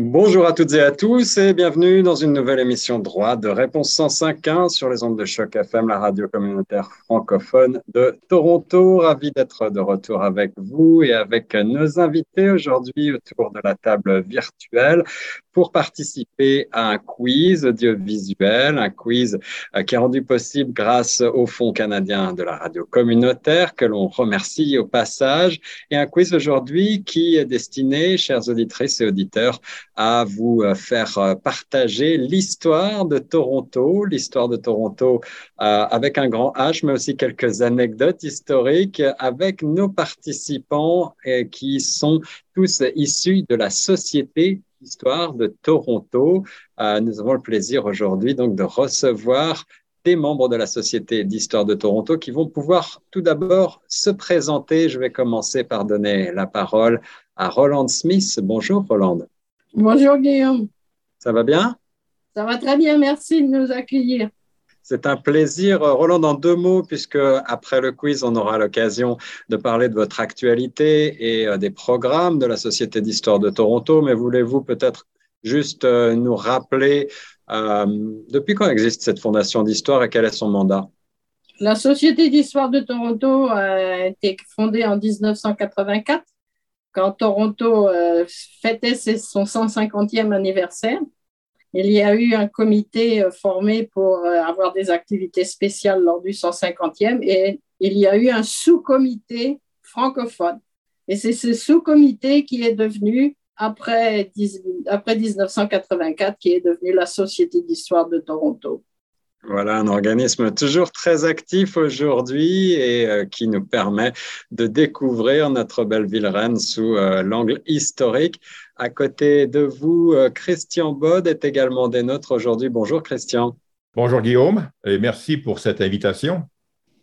Bonjour à toutes et à tous et bienvenue dans une nouvelle émission Droit de réponse 105.1 sur les ondes de choc FM, la radio communautaire francophone de Toronto. Ravi d'être de retour avec vous et avec nos invités aujourd'hui autour de la table virtuelle pour participer à un quiz audiovisuel, un quiz euh, qui est rendu possible grâce au Fonds canadien de la radio communautaire que l'on remercie au passage et un quiz aujourd'hui qui est destiné, chers auditrices et auditeurs, à vous euh, faire euh, partager l'histoire de Toronto, l'histoire de Toronto avec un grand H, mais aussi quelques anecdotes historiques avec nos participants qui sont tous issus de la société Histoire de Toronto. Euh, nous avons le plaisir aujourd'hui donc de recevoir des membres de la Société d'Histoire de Toronto qui vont pouvoir tout d'abord se présenter. Je vais commencer par donner la parole à Roland Smith. Bonjour Roland. Bonjour Guillaume. Ça va bien? Ça va très bien, merci de nous accueillir. C'est un plaisir. Roland, en deux mots, puisque après le quiz, on aura l'occasion de parler de votre actualité et euh, des programmes de la Société d'histoire de Toronto. Mais voulez-vous peut-être juste euh, nous rappeler euh, depuis quand existe cette fondation d'histoire et quel est son mandat? La Société d'histoire de Toronto a été fondée en 1984 quand Toronto fêtait son 150e anniversaire. Il y a eu un comité euh, formé pour euh, avoir des activités spéciales lors du 150e et il y a eu un sous-comité francophone. Et c'est ce sous-comité qui est devenu, après, après 1984, qui est devenu la Société d'histoire de Toronto. Voilà, un organisme toujours très actif aujourd'hui et euh, qui nous permet de découvrir notre belle ville reine sous l'angle historique. À côté de vous, euh, Christian Bod est également des nôtres aujourd'hui. Bonjour Christian. Bonjour Guillaume et merci pour cette invitation.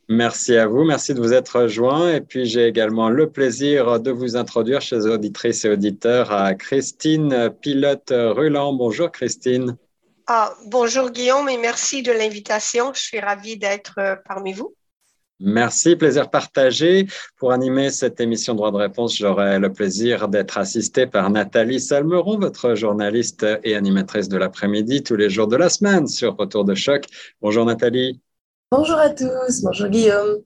Merci à vous, merci de vous être joint. Et puis j'ai également le plaisir de vous introduire chez les auditrices et auditeurs à Christine Pilote-Ruland. Bonjour Christine. Ah, bonjour Guillaume et merci de l'invitation. Je suis ravie d'être euh, parmi vous. Merci, plaisir partagé. Pour animer cette émission Droit de réponse, j'aurai le plaisir d'être assisté par Nathalie Salmeron, votre journaliste et animatrice de l'après-midi tous les jours de la semaine sur Retour de choc. Bonjour Nathalie. Bonjour à tous, bonjour Guillaume.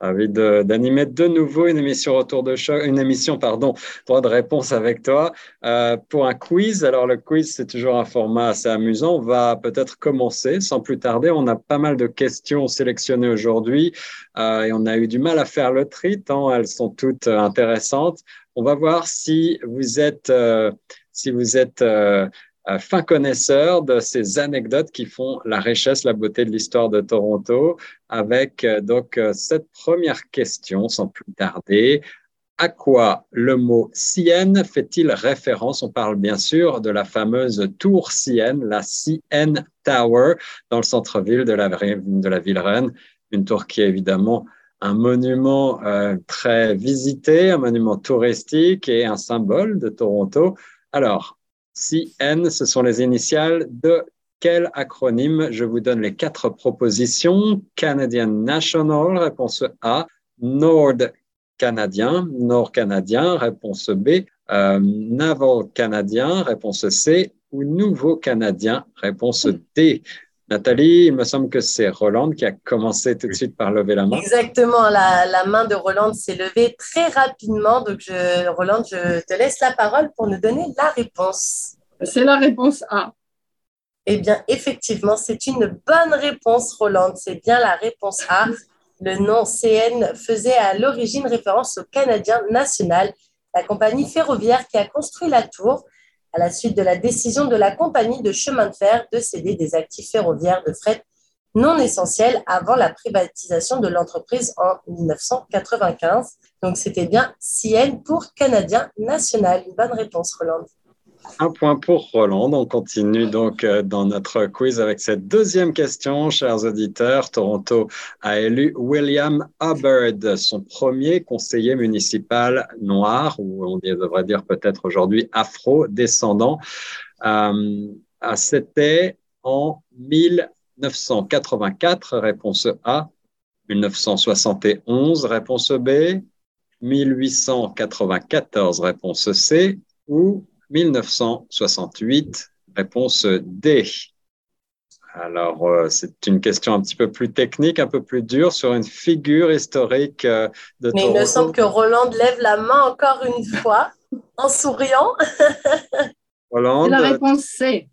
Ravi d'animer de, nouveau une émission retour de choc, une émission, pardon, droit de réponse avec toi euh, pour un quiz. Alors, le quiz, c'est toujours un format assez amusant. On va peut-être commencer sans plus tarder. On a pas mal de questions sélectionnées aujourd'hui euh, et on a eu du mal à faire le tri tant elles sont toutes intéressantes. On va voir si vous êtes, euh, si vous êtes euh, fin connaisseur de ces anecdotes qui font la richesse, la beauté de l'histoire de Toronto, avec euh, donc euh, cette première question, sans plus tarder. À quoi le mot Sienne fait-il référence? On parle bien sûr de la fameuse tour Sienne, la CN Tower, dans le centre-ville de la, de ville reine, une tour qui est évidemment un monument très visité, un monument touristique et un symbole de Toronto. Alors, CN, ce sont les initiales de quel acronyme Je vous donne les quatre propositions? Canadian National, réponse A. Nord canadien, Nord canadien, réponse B. Euh, Naval canadien, réponse C. Ou Nouveau canadien, réponse D. Nathalie, il me semble que c'est Roland qui a commencé tout de suite par lever la main. Exactement, la, main de Roland s'est levée très rapidement. Donc, je, Roland, je te laisse la parole pour nous donner la réponse. C'est la réponse A. Eh bien, effectivement, c'est une bonne réponse, Roland. C'est bien la réponse A. Le nom CN faisait à l'origine référence au Canadien National, la compagnie ferroviaire qui a construit la tour à la suite de la décision de la compagnie de chemin de fer de céder des actifs ferroviaires de fret non essentiels avant la privatisation de l'entreprise en 1995. Donc, c'était bien CN pour Canadien National. Une bonne réponse, Roland. Un point pour Roland. On continue donc euh, dans notre quiz avec cette deuxième question, chers auditeurs. Toronto a élu William Hubbard, son premier conseiller municipal noir, ou on devrait dire peut-être aujourd'hui afro-descendant. Euh, C'était en 1984, réponse A. 1971, réponse B. 1894, réponse C. Ou 1968, réponse D. Alors, euh, c'est une question un petit peu plus technique, un peu plus dure sur une figure historique euh, de Mais il me semble que Roland lève la main encore une fois en souriant. Roland. La réponse C.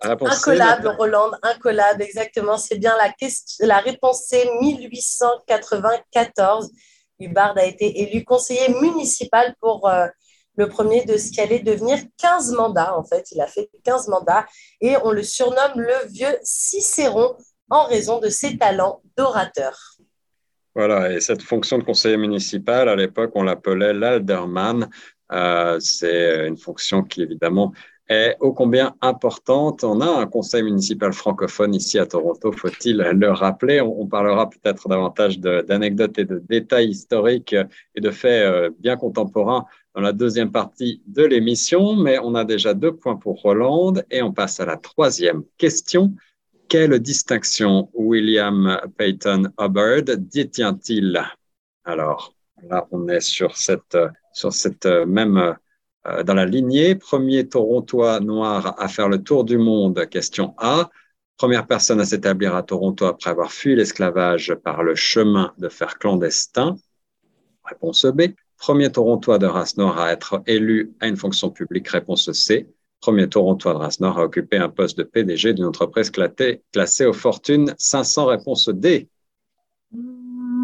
incollable, Roland, incollable, exactement. C'est bien la, question, la réponse C, 1894. Hubbard a été élu conseiller municipal pour euh, le premier de ce qui allait devenir 15 mandats. En fait, il a fait 15 mandats et on le surnomme le vieux Cicéron en raison de ses talents d'orateur. Voilà, et cette fonction de conseiller municipal, à l'époque, on l'appelait l'alderman. Euh, c'est une fonction qui, évidemment, est ô combien importante. On a un conseil municipal francophone ici à Toronto, faut-il le rappeler. On, parlera peut-être davantage d'anecdotes et de détails historiques et de faits euh, bien contemporains dans la deuxième partie de l'émission, mais on a déjà deux points pour Roland et on passe à la troisième question. Quelle distinction William Peyton Hubbard détient-il? Alors, là, on est sur cette, cette même euh, dans la lignée. Premier Torontois noir à faire le tour du monde, question A. Première personne à s'établir à Toronto après avoir fui l'esclavage par le chemin de fer clandestin. Réponse B. Premier Torontois de race noire à être élu à une fonction publique. Réponse C. Premier Torontois de race noire à occuper un poste de PDG d'une entreprise classée aux fortunes 500. Réponse D.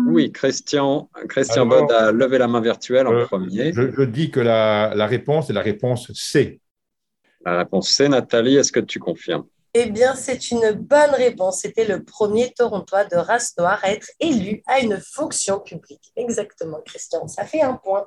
Oui, Christian, Christian Bod a levé la main virtuelle en euh, premier. Je, dis que la, réponse est la réponse C. La réponse C, Nathalie, est-ce que tu confirmes? Eh bien, c'est une bonne réponse. C'était le premier Torontois de race noire à être élu à une fonction publique. Exactement, Christian. Ça fait un point.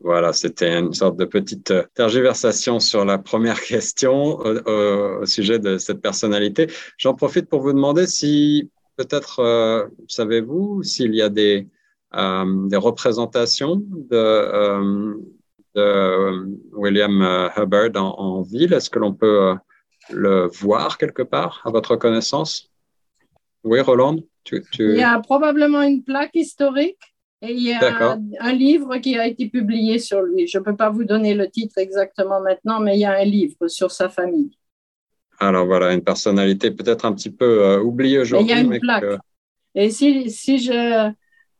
Voilà, c'était une sorte de petite euh, tergiversation sur la première question euh, au sujet de cette personnalité. J'en profite pour vous demander si peut-être, euh, savez-vous, s'il y a des, euh, représentations de, euh, de William Hubbard en, ville? Est-ce que l'on peut le voir quelque part, à votre connaissance? Oui, Roland Il y a probablement une plaque historique et il y a un livre qui a été publié sur lui. Je ne peux pas vous donner le titre exactement maintenant, mais il y a un livre sur sa famille. Alors voilà, une personnalité peut-être un petit peu euh, oubliée aujourd'hui. Il y a une plaque. Et si, si je,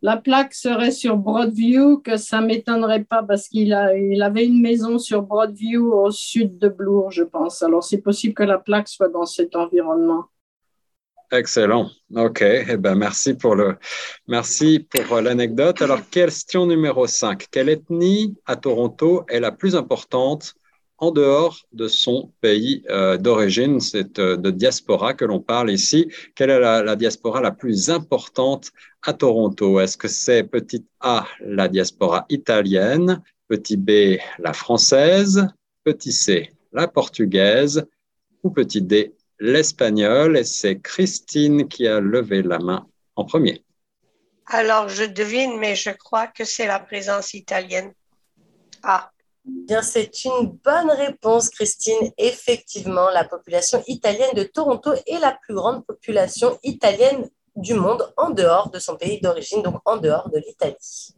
la plaque serait sur Broadview, que ça ne m'étonnerait pas parce qu'il il avait une maison sur Broadview au sud de Bloor, je pense. Alors c'est possible que la plaque soit dans cet environnement. Excellent. OK. Eh ben, merci pour le, merci pour l'anecdote. Alors, question numéro 5. Quelle ethnie à Toronto est la plus importante en dehors de son pays euh, d'origine. C'est euh, de diaspora que l'on parle ici. Quelle est la, diaspora la plus importante à Toronto? Est-ce que c'est petit A, la diaspora italienne, petit B, la française, petit C, la portugaise ou petit D, l'espagnol? Et c'est Christine qui a levé la main en premier. Alors, je devine, mais je crois que c'est la présence italienne. Ah. Bien, c'est une bonne réponse, Christine. Effectivement, la population italienne de Toronto est la plus grande population italienne du monde en dehors de son pays d'origine, donc en dehors de l'Italie.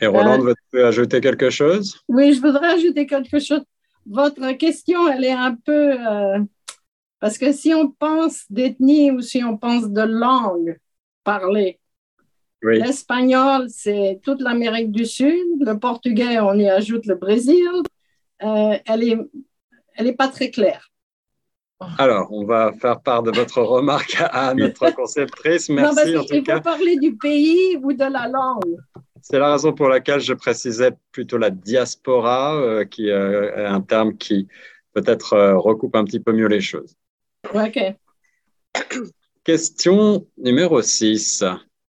Et Roland, euh, veux ajouter quelque chose? Oui, je voudrais ajouter quelque chose. Votre question, elle est un peu... Euh, parce que si on pense d'ethnie ou si on pense de langue parlée, L'espagnol, c'est toute l'Amérique du Sud. Le portugais, on y ajoute le Brésil. Euh, elle n'est elle est pas très claire. Alors, on va faire part de votre remarque à notre conceptrice. Merci en tout il faut parler du pays ou de la langue. C'est la raison pour laquelle je précisais plutôt la diaspora, euh, qui euh, est un terme qui peut-être recoupe un petit peu mieux les choses. OK. Question numéro 6.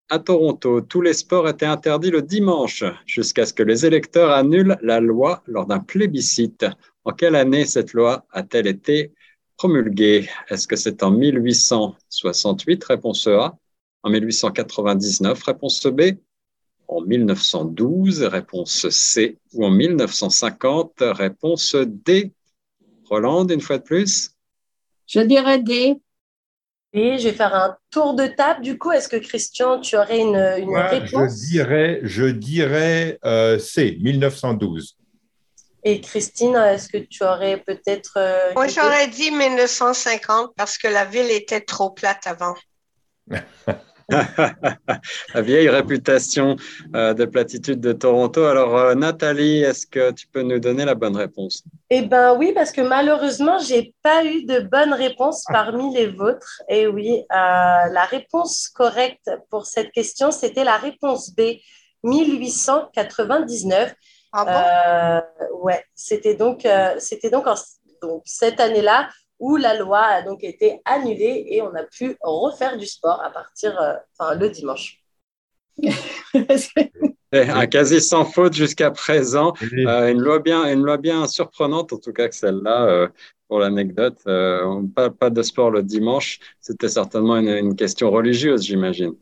À Toronto, tous les sports étaient interdits le dimanche jusqu'à ce que les électeurs annulent la loi lors d'un plébiscite. En quelle année cette loi a-t-elle été promulguée? Est-ce que c'est en 1868, réponse A, en 1899, réponse B, en 1912, réponse C, ou en 1950, réponse D. Roland, une fois de plus. Je dirais D. Et je vais faire un tour de table. Du coup, est-ce que Christian, tu aurais une, réponse Je dirais, je dirais euh, C, 1912. Et Christine, est-ce que tu aurais peut-être... Euh, Moi, j'aurais dit 1950 parce que la ville était trop plate avant. La vieille réputation euh, de platitude de Toronto. Alors, euh, Nathalie, est-ce que tu peux nous donner la bonne réponse? Eh bien, oui, parce que malheureusement, je n'ai pas eu de bonne réponse parmi les vôtres. Et oui, euh, la réponse correcte pour cette question, c'était la réponse B, 1899. Ah bon? Ouais, c'était donc, c'était donc, donc cette année-là où la loi a donc été annulée et on a pu refaire du sport à partir, euh, enfin, le dimanche. un quasi sans faute jusqu'à présent. Euh, une, loi bien, une loi bien surprenante, en tout cas que celle-là, euh, pour l'anecdote. pas, pas, de sport le dimanche, c'était certainement une, une, question religieuse, j'imagine.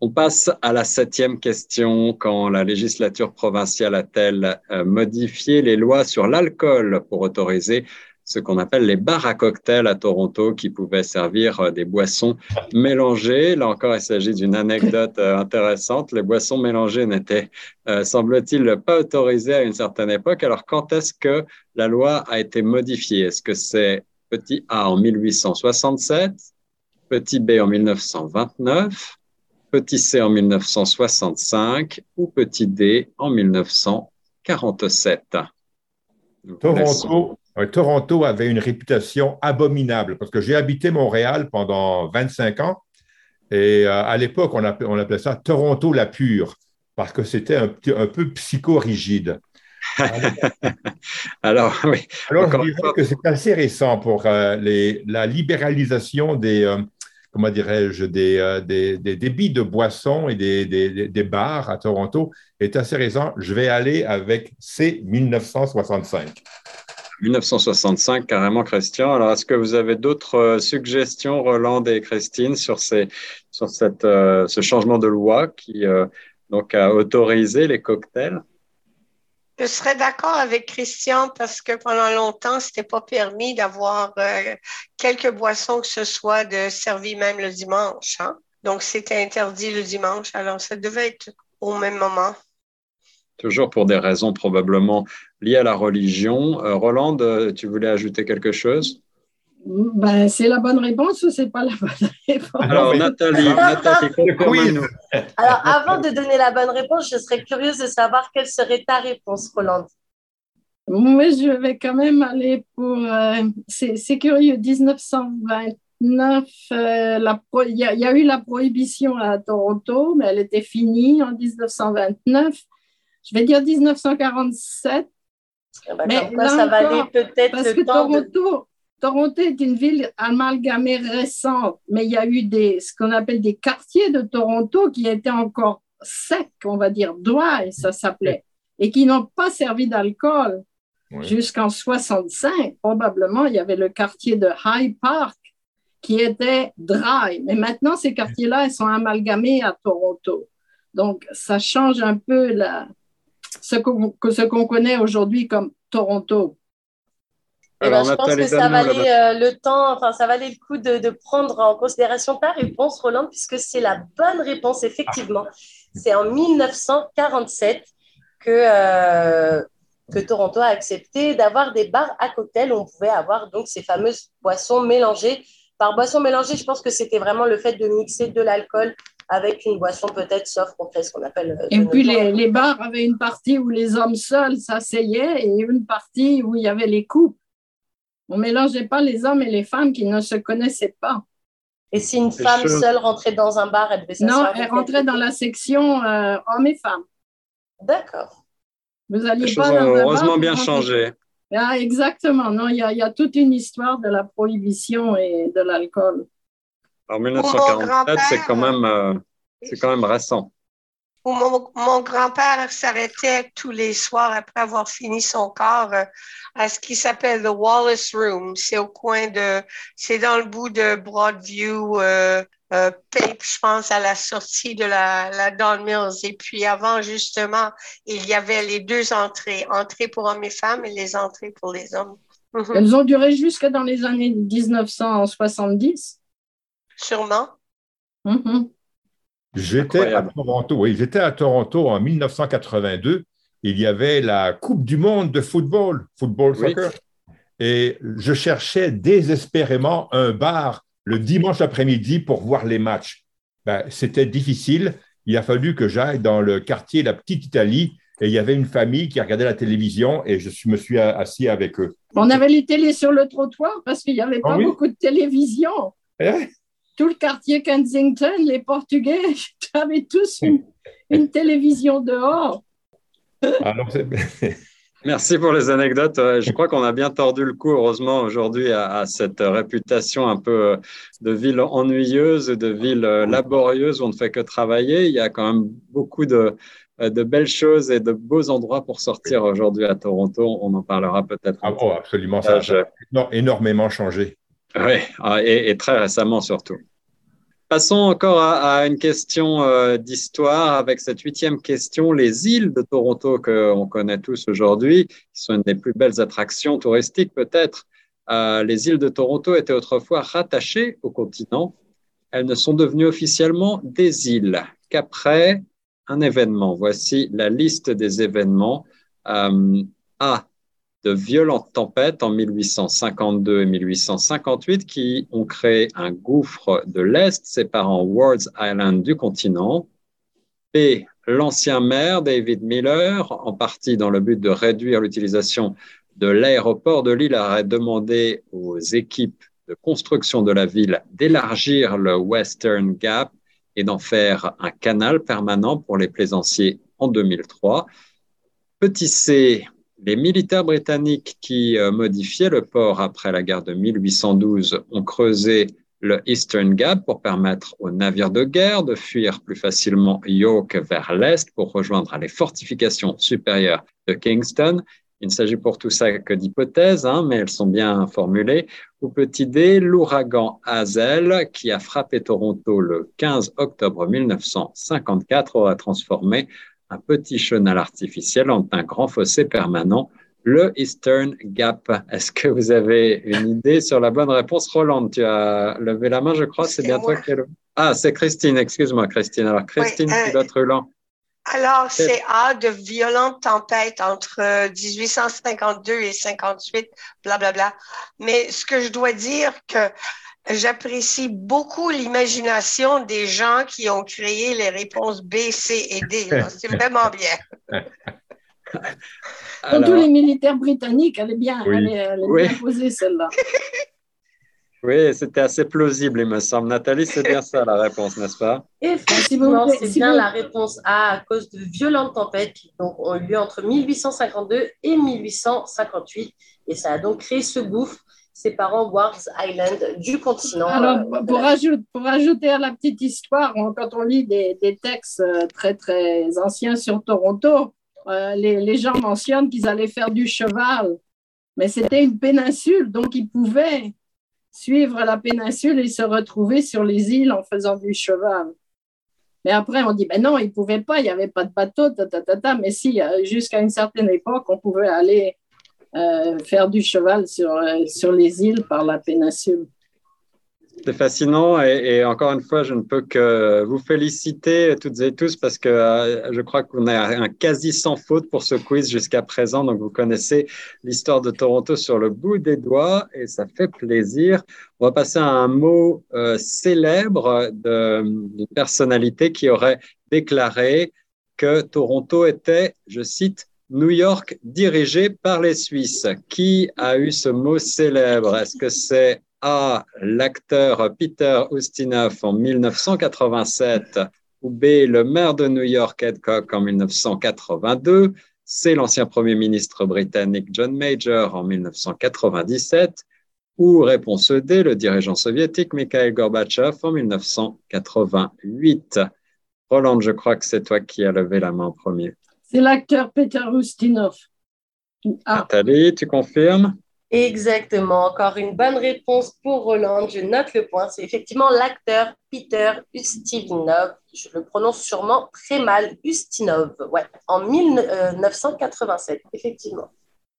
On passe à la septième question. Quand la législature provinciale a-t-elle modifié les lois sur l'alcool pour autoriser ce qu'on appelle les bars à cocktails à Toronto qui pouvaient servir euh, des boissons mélangées. Là encore, il s'agit d'une anecdote euh, intéressante. Les boissons mélangées n'étaient, euh, semble-t-il, pas autorisées à une certaine époque. Alors, quand est-ce que la loi a été modifiée? Est-ce que c'est petit A en 1867, petit B en 1929, petit C en 1965 ou petit D en 1947 Toronto, Toronto avait une réputation abominable parce que j'ai habité Montréal pendant 25 ans et euh, à l'époque, on, appelait, ça Toronto la pure parce que c'était un, un, peu psychorigide. Alors, oui. Alors, je dirais que c'est assez récent pour euh, les, la libéralisation des, euh, comment dirais-je, des, des, des, débits de boissons et des, des, bars à Toronto est assez récent. Je vais aller avec C 1965. 1965, carrément, Christian. Alors, est-ce que vous avez d'autres euh, suggestions, Roland et Christine, sur, ces, sur cette, euh, ce changement de loi qui euh, donc, a autorisé les cocktails? Je serais d'accord avec Christian parce que pendant longtemps, c'était pas permis d'avoir quelques boissons que ce soit de servi même le dimanche. Hein? Donc, c'était interdit le dimanche. Alors, ça devait être au même moment toujours pour des raisons probablement liées à la religion. Euh, Roland, euh, tu voulais ajouter quelque chose? Ben, c'est la bonne réponse ou c'est pas la bonne réponse? Alors, Nathalie, Nathalie nous Alors, avant de donner la bonne réponse, je serais curieuse de savoir quelle serait ta réponse, Roland. Moi, je vais quand même aller pour. Euh, c'est curieux, 1929, il y, y, a eu la prohibition à Toronto, mais elle était finie en 1929 je vais dire 1947. Ah bah, mais là ça va aller peut-être parce que Toronto, Toronto est une ville amalgamée récente, mais il y a eu des, ce qu'on appelle des quartiers de Toronto qui étaient encore secs, on va dire, dry, ça s'appelait, et qui n'ont pas servi d'alcool jusqu'en 65. Probablement, il y avait le quartier de High Park qui était dry, mais maintenant, ces quartiers-là, ils sont amalgamés à Toronto. Donc, ça change un peu la, ce qu'on connaît aujourd'hui comme Toronto. Eh ben, je pense que ça valait euh, le temps, enfin, ça valait le coup de, prendre en considération ta réponse, Roland, puisque c'est la bonne réponse, effectivement. C'est en 1947 que, euh, que Toronto a accepté d'avoir des bars à cocktails où on pouvait avoir donc ces fameuses boissons mélangées. Par boissons mélangées, je pense que c'était vraiment le fait de mixer de l'alcool avec une boisson peut-être soft qu'on fait ce qu'on appelle. Euh, et puis les, les, bars avaient une partie où les hommes seuls s'asseyaient et une partie où il y avait les couples. On ne mélangeait pas les hommes et les femmes qui ne se connaissaient pas. Et si une femme seule rentrait dans un bar, elle devait s'asseoir Non, elle rentrait dans la section euh, hommes et femmes. D'accord. Vous alliez pas dans un heureusement bien changé. Ah, exactement. Non, il y, a, il y a toute une histoire de la prohibition et de l'alcool. Alors 1947, c'est quand même, euh, c'est quand même récent. mon, mon grand-père s'arrêtait tous les soirs après avoir fini son corps euh, à ce qui s'appelle The Wallace Room. C'est au coin de, c'est dans le bout de Broadview, euh, euh, Pape, je pense, à la sortie de la, la Don Mills. Et puis avant, justement, il y avait les deux entrées, entrées pour hommes et femmes et les entrées pour les hommes. Elles ont duré jusque dans les années 1970. Sûrement. Mhm. J'étais à Toronto, oui, j'étais à Toronto en 1982. Il y avait la Coupe du monde de football, football Oui. soccer. Et je cherchais désespérément un bar le dimanche après-midi pour voir les matchs. Ben, C'était difficile. Il a fallu que j'aille dans le quartier La Petite Italie et il y avait une famille qui regardait la télévision et je me suis assis avec eux. On avait les télés sur le trottoir parce qu'il n'y avait Ah pas oui? beaucoup de télévision. Eh, Tout le quartier Kensington, les Portugais avaient tous une, une télévision dehors. alors, c'est- Merci pour les anecdotes. Euh, Je crois qu'on a bien tordu le cou, heureusement, aujourd'hui, à, à cette réputation un peu euh, de ville ennuyeuse, de ville euh, laborieuse où on ne fait que travailler. Il y a quand même beaucoup de, euh, de belles choses et de beaux endroits pour sortir aujourd'hui à Toronto. On en parlera peut-être. Ah, un oh, absolument, ça, a éno- énormément changé. Oui, ah, et, très récemment surtout. Passons encore à, à une question euh, d'histoire avec cette huitième question. Les îles de Toronto qu'on connaît tous aujourd'hui, qui sont une des plus belles attractions touristiques peut-être. Euh, les îles de Toronto étaient autrefois rattachées au continent. Elles ne sont devenues officiellement des îles qu'après un événement. Voici la liste des événements. Euh, A de violentes tempêtes en 1852 et 1858 qui ont créé un gouffre de l'Est séparant Wards Island du continent. B. L'ancien maire David Miller, en partie dans le but de réduire l'utilisation de l'aéroport de l'île, aurait demandé aux équipes de construction de la ville d'élargir le Western Gap et d'en faire un canal permanent pour les plaisanciers en 2003. Petit c, les militaires britanniques qui euh, modifiaient le port après la guerre de 1812 ont creusé le Eastern Gap pour permettre aux navires de guerre de fuir plus facilement York vers l'est pour rejoindre les fortifications supérieures de Kingston. Il ne s'agit pour tout ça que d'hypothèses, hein, mais elles sont bien formulées. Ou petit d, l'ouragan Hazel, qui a frappé Toronto le 15 octobre 1954, aura transformé un petit chenal artificiel en un grand fossé permanent, le Eastern Gap. Est-ce que vous avez une idée sur la bonne réponse? Roland, tu as levé la main, je crois. C'est bien toi qui as levé. Ah, c'est Christine, excuse-moi, Christine. Alors, Christine euh, Pilote-Ruland. Alors, c'est A, de violentes tempêtes entre euh, 1852 et 58, blablabla. Mais ce que je dois dire que j'apprécie beaucoup l'imagination des gens qui ont créé les réponses B, C et D. C'est vraiment bien. Comme tous les militaires britanniques, elle est bien, Oui. elle est, elle est Oui. bien posée, celle-là. Oui, c'était assez plausible, il me semble. Nathalie, c'est bien ça la réponse, n'est-ce pas? Effectivement, c'est bien vous- la réponse A à cause de violentes tempêtes qui donc, ont eu lieu entre 1852 et 1858. Et ça a donc créé ce gouffre séparant Wards Island du continent. Alors, pour, ajouter, pour ajouter à la petite histoire, on- quand on lit des, textes euh, très, très anciens sur Toronto, euh, les, gens mentionnent qu'ils allaient faire du cheval. Mais c'était une péninsule, donc ils pouvaient suivre la péninsule et se retrouver sur les îles en faisant du cheval. Mais après, on dit, ben non, ils ne pouvaient pas, il n'y avait pas de bateau, ta, ta, ta, ta. mais si, euh, jusqu'à une certaine époque, on pouvait aller euh, faire du cheval sur, euh, sur les îles par la péninsule. C'est fascinant et, encore une fois, je ne peux que vous féliciter toutes et tous parce que euh, je crois qu'on a un quasi sans faute pour ce quiz jusqu'à présent. Donc, vous connaissez l'histoire de Toronto sur le bout des doigts et ça fait plaisir. On va passer à un mot célèbre d'une personnalité qui aurait déclaré que Toronto était, je cite, New York dirigé par les Suisses. Qui a eu ce mot célèbre? Est-ce que c'est A, l'acteur Peter Ustinov en 1987 ou B, le maire de New York Ed Koch en 1982 C, l'ancien premier ministre britannique John Major en 1997 Ou réponse D, le dirigeant soviétique Mikhail Gorbatchev en 1988. Roland, je crois que c'est toi qui as levé la main en premier. C'est l'acteur Peter Ustinov. Ah. Nathalie, tu confirmes? Exactement. Encore une bonne réponse pour Roland. Je note le point. C'est effectivement l'acteur Peter Ustinov. Je le prononce sûrement très mal. Ustinov. Ouais. En 1987, effectivement.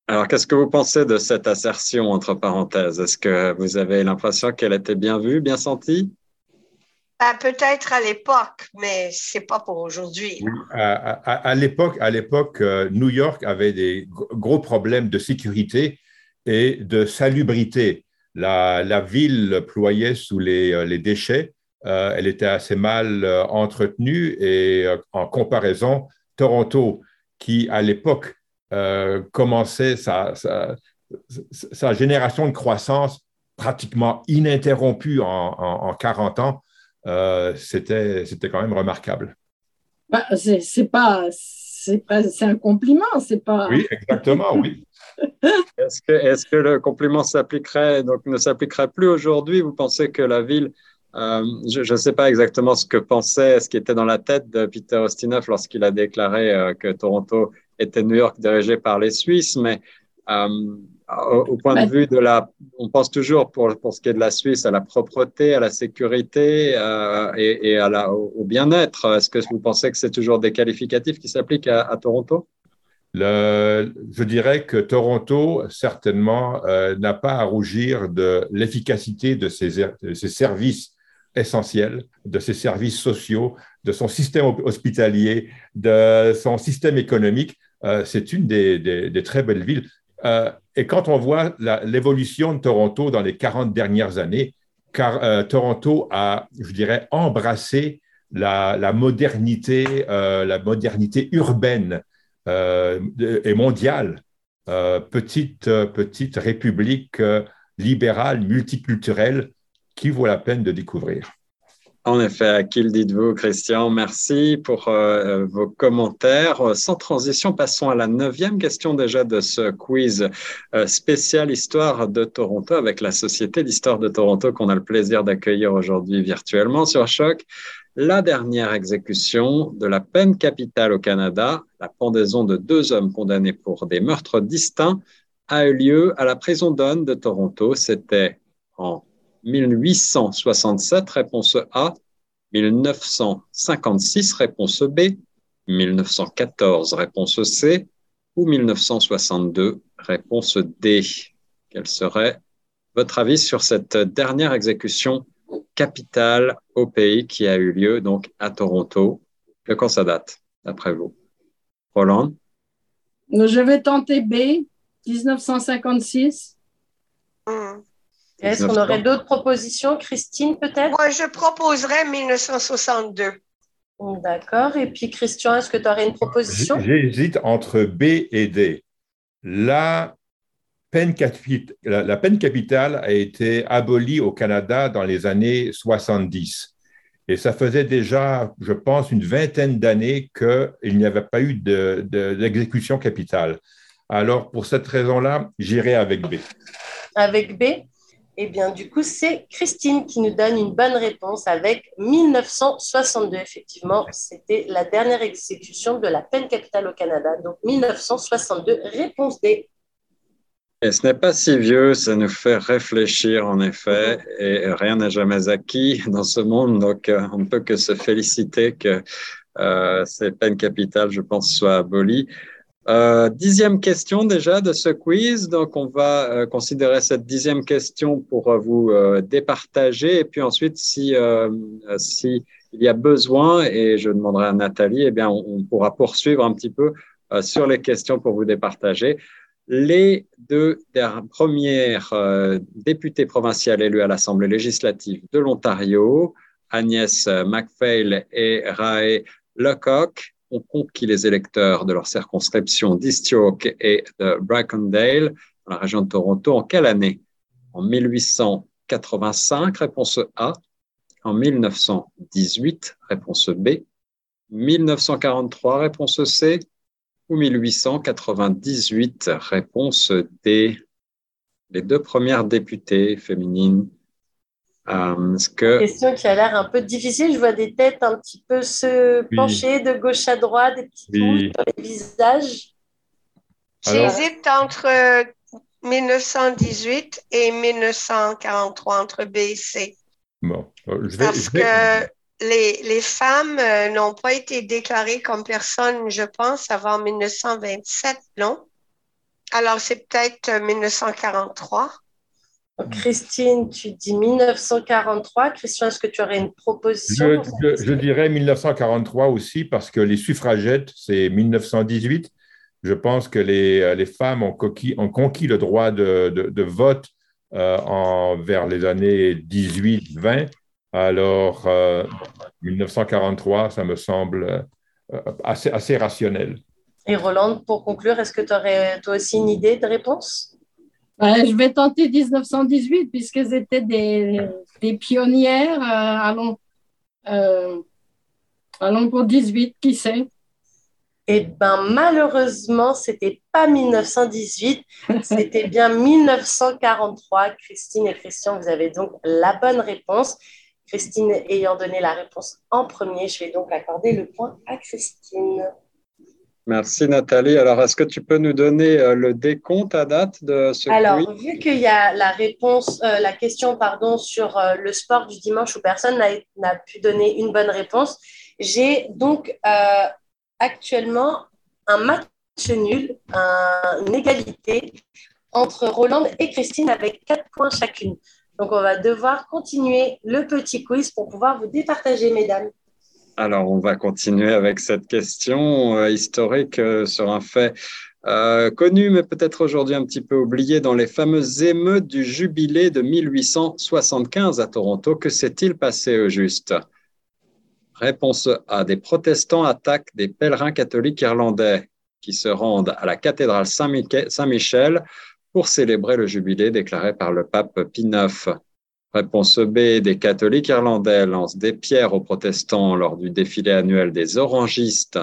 Alors, qu'est-ce que vous pensez de cette assertion entre parenthèses? Est-ce que vous avez l'impression qu'elle était bien vue, bien sentie? Ben, Peut-être à l'époque, mais c'est pas pour aujourd'hui. À, l'époque, à l'époque, euh, New York avait des gros problèmes de sécurité et de salubrité. La, ville ployait sous les, euh, déchets, euh, elle était assez mal entretenue et en comparaison, Toronto, qui à l'époque commençait sa, génération de croissance pratiquement ininterrompue en, 40 ans, c'était quand même remarquable. Bah, c'est pas c'est un compliment, c'est pas. Oui, exactement, oui. Est-ce que, le compliment s'appliquerait, donc ne s'appliquerait plus aujourd'hui? Vous pensez que la ville, euh, je ne sais pas exactement ce que pensait, ce qui était dans la tête de Peter Ostinov lorsqu'il a déclaré euh, que Toronto était New York dirigé par les Suisses, mais euh, au, point de vue de la, on pense toujours pour, pour ce qui est de la Suisse à la propreté, à la sécurité et, à la, au, bien-être. Est-ce que vous pensez que c'est toujours des qualificatifs qui s'appliquent à Toronto? Je dirais que Toronto, certainement, euh, n'a pas à rougir de l'efficacité de ses, services essentiels, de ses services sociaux, de son système hospitalier, de son système économique. Euh, c'est une des, très belles villes. Euh, et quand on voit l'évolution de Toronto dans les 40 dernières années, car Toronto a, je dirais, embrassé la modernité, la modernité urbaine euh, et mondiale, euh, petite, euh, petite république libérale, multiculturelle, qui vaut la peine de découvrir. En effet, à qui le dites-vous, Christian Merci pour vos commentaires. Sans transition, passons à la neuvième question déjà de ce quiz spécial Histoire de Toronto avec la Société d'Histoire de Toronto qu'on a le plaisir d'accueillir aujourd'hui virtuellement sur Choc la dernière exécution de la peine capitale au Canada, la pendaison de deux hommes condamnés pour des meurtres distincts, a eu lieu à la prison d'Onne de Toronto. C'était en 1867, réponse A, 1956, réponse B, 1914, réponse C, ou 1962, réponse D. Quel serait votre avis sur cette dernière exécution capitale au pays qui a eu lieu donc à Toronto? De quand ça date, d'après vous? Roland? Je vais tenter B, 1956. Est-ce qu'on aurait d'autres propositions, Christine, peut-être? Moi, je proposerais 1962. D'accord. Et puis, Christian, est-ce que tu aurais une proposition? J'hésite entre B et D. Peine la, peine capitale a été abolie au Canada dans les années 70. Et ça faisait déjà, je pense, une vingtaine d'années qu'il n'y avait pas eu d'exécution capitale. Alors, pour cette raison-là, j'irai avec B. Avec B? Eh bien, du coup, c'est Christine qui nous donne une bonne réponse avec 1962. Effectivement, c'était la dernière exécution de la peine capitale au Canada. Donc, 1962, réponse D. Et ce n'est pas si vieux, ça nous fait réfléchir en effet, et rien n'est jamais acquis dans ce monde, donc euh, on ne peut que se féliciter que euh, ces peines capitales, je pense, soient abolies. Euh, dixième question déjà de ce quiz, donc on va euh, considérer cette dixième question pour vous départager, et puis ensuite, si, il y a besoin, et je demanderai à Nathalie, eh bien, on, on pourra poursuivre un petit peu sur les questions pour vous départager. Les deux premières euh, députées provinciales élues à l'Assemblée législative de l'Ontario, Agnès MacPhail et Rae Lecoq, ont conquis les électeurs de leur circonscription d'Eastyoke et de Bracondale, dans la région de Toronto, en quelle année? En 1885, réponse A. En 1918, réponse B. 1943, réponse C ou 1898 Réponse D. les deux premières députées féminines. Euh, que... Question qui a l'air un peu difficile. Je vois des têtes un petit peu se pencher de gauche à droite, des petits oui. sur les visages. J'hésite entre 1918 et 1943, entre B et C. Bon, euh, je vais, Parce que les, les femmes euh, n'ont pas été déclarées comme personnes, je pense, avant 1927, non? Alors, c'est peut-être 1943. Euh, Christine, tu dis 1943. Christian, est-ce que tu aurais une proposition je, dirais 1943 aussi parce que les suffragettes, c'est 1918. Je pense que les, euh, les femmes ont, ont, conquis le droit de, de, vote euh, en, vers les années 18-20. Alors, 1943, ça me semble assez, assez rationnel. Et Roland, pour conclure, est-ce que tu aurais toi aussi une idée de réponse? Je vais tenter 1918 puisqu'elles étaient des, pionnières. Euh, allons, euh, allons pour 18, qui sait eh bien, malheureusement, c'était pas 1918, c'était bien 1943. Christine et Christian, vous avez donc la bonne réponse. Christine ayant donné la réponse en premier, je vais donc accorder le point à Christine. Merci Nathalie. Alors, est-ce que tu peux nous donner euh, le décompte à date de ce Alors, vu qu'il y a la réponse, euh, la question pardon, sur euh, le sport du dimanche où personne n'a pu donner une bonne réponse, j'ai donc actuellement un match nul, une égalité entre Roland et Christine avec quatre points chacune. Donc, on va devoir continuer le petit quiz pour pouvoir vous départager, mesdames. Alors, on va continuer avec cette question euh, historique euh, sur un fait euh, connu, mais peut-être aujourd'hui un petit peu oublié, dans les fameuses émeutes du jubilé de 1875 à Toronto. Que s'est-il passé au juste? Réponse A. Des protestants attaquent des pèlerins catholiques irlandais qui se rendent à la cathédrale Saint-Michel pour célébrer le jubilé déclaré par le pape Pie IX. Réponse B, des catholiques irlandais lancent des pierres aux protestants lors du défilé annuel des orangistes.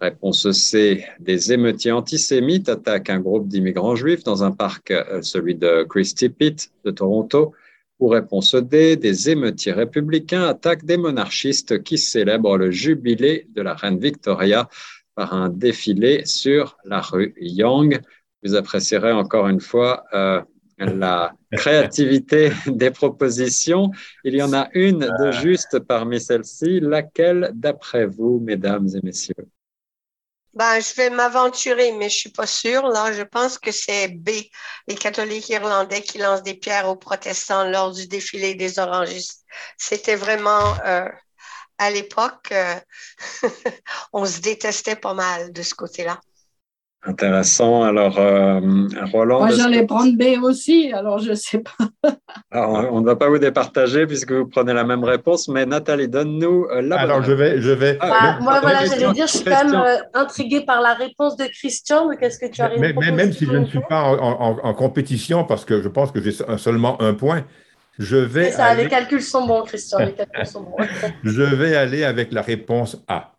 Réponse C, des émeutiers antisémites attaquent un groupe d'immigrants juifs dans un parc, euh, celui de Christie Pitt de Toronto. Ou réponse D, des émeutiers républicains attaquent des monarchistes qui célèbrent le jubilé de la reine Victoria par un défilé sur la rue Yonge. Vous apprécierez encore une fois euh, la créativité des propositions. Il y en a une de juste parmi celles-ci. Laquelle, d'après vous, mesdames et messieurs? Ben, je vais m'aventurer, mais je suis pas sûre. Là, je pense que c'est B, les catholiques irlandais qui lancent des pierres aux protestants lors du défilé des orangistes. C'était vraiment, euh, à l'époque, euh, on se détestait pas mal de ce côté-là. Intéressant. Alors, euh, Roland. Moi, j'allais prendre B aussi, alors je ne sais pas. on ne va pas vous départager puisque vous prenez la même réponse, mais Nathalie, donne-nous euh, la Alors, je vais. Je vais ah, moi, voilà, j'allais dire, je suis quand même euh, intriguée par la réponse de Christian. Qu'est-ce que tu as mais, Même si je ne suis pas en, compétition, parce que je pense que j'ai seulement un point, je vais. ça, les calculs sont bons, Christian, les calculs sont bons. je vais aller avec la réponse A.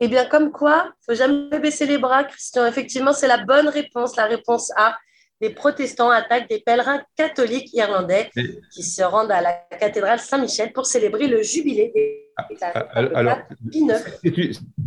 Eh bien, comme quoi, il ne faut jamais baisser les bras, Christian. Effectivement, c'est la bonne réponse, la réponse A. Les protestants attaquent des pèlerins catholiques irlandais qui se rendent à la cathédrale Saint-Michel pour célébrer le jubilé des ah, Alors,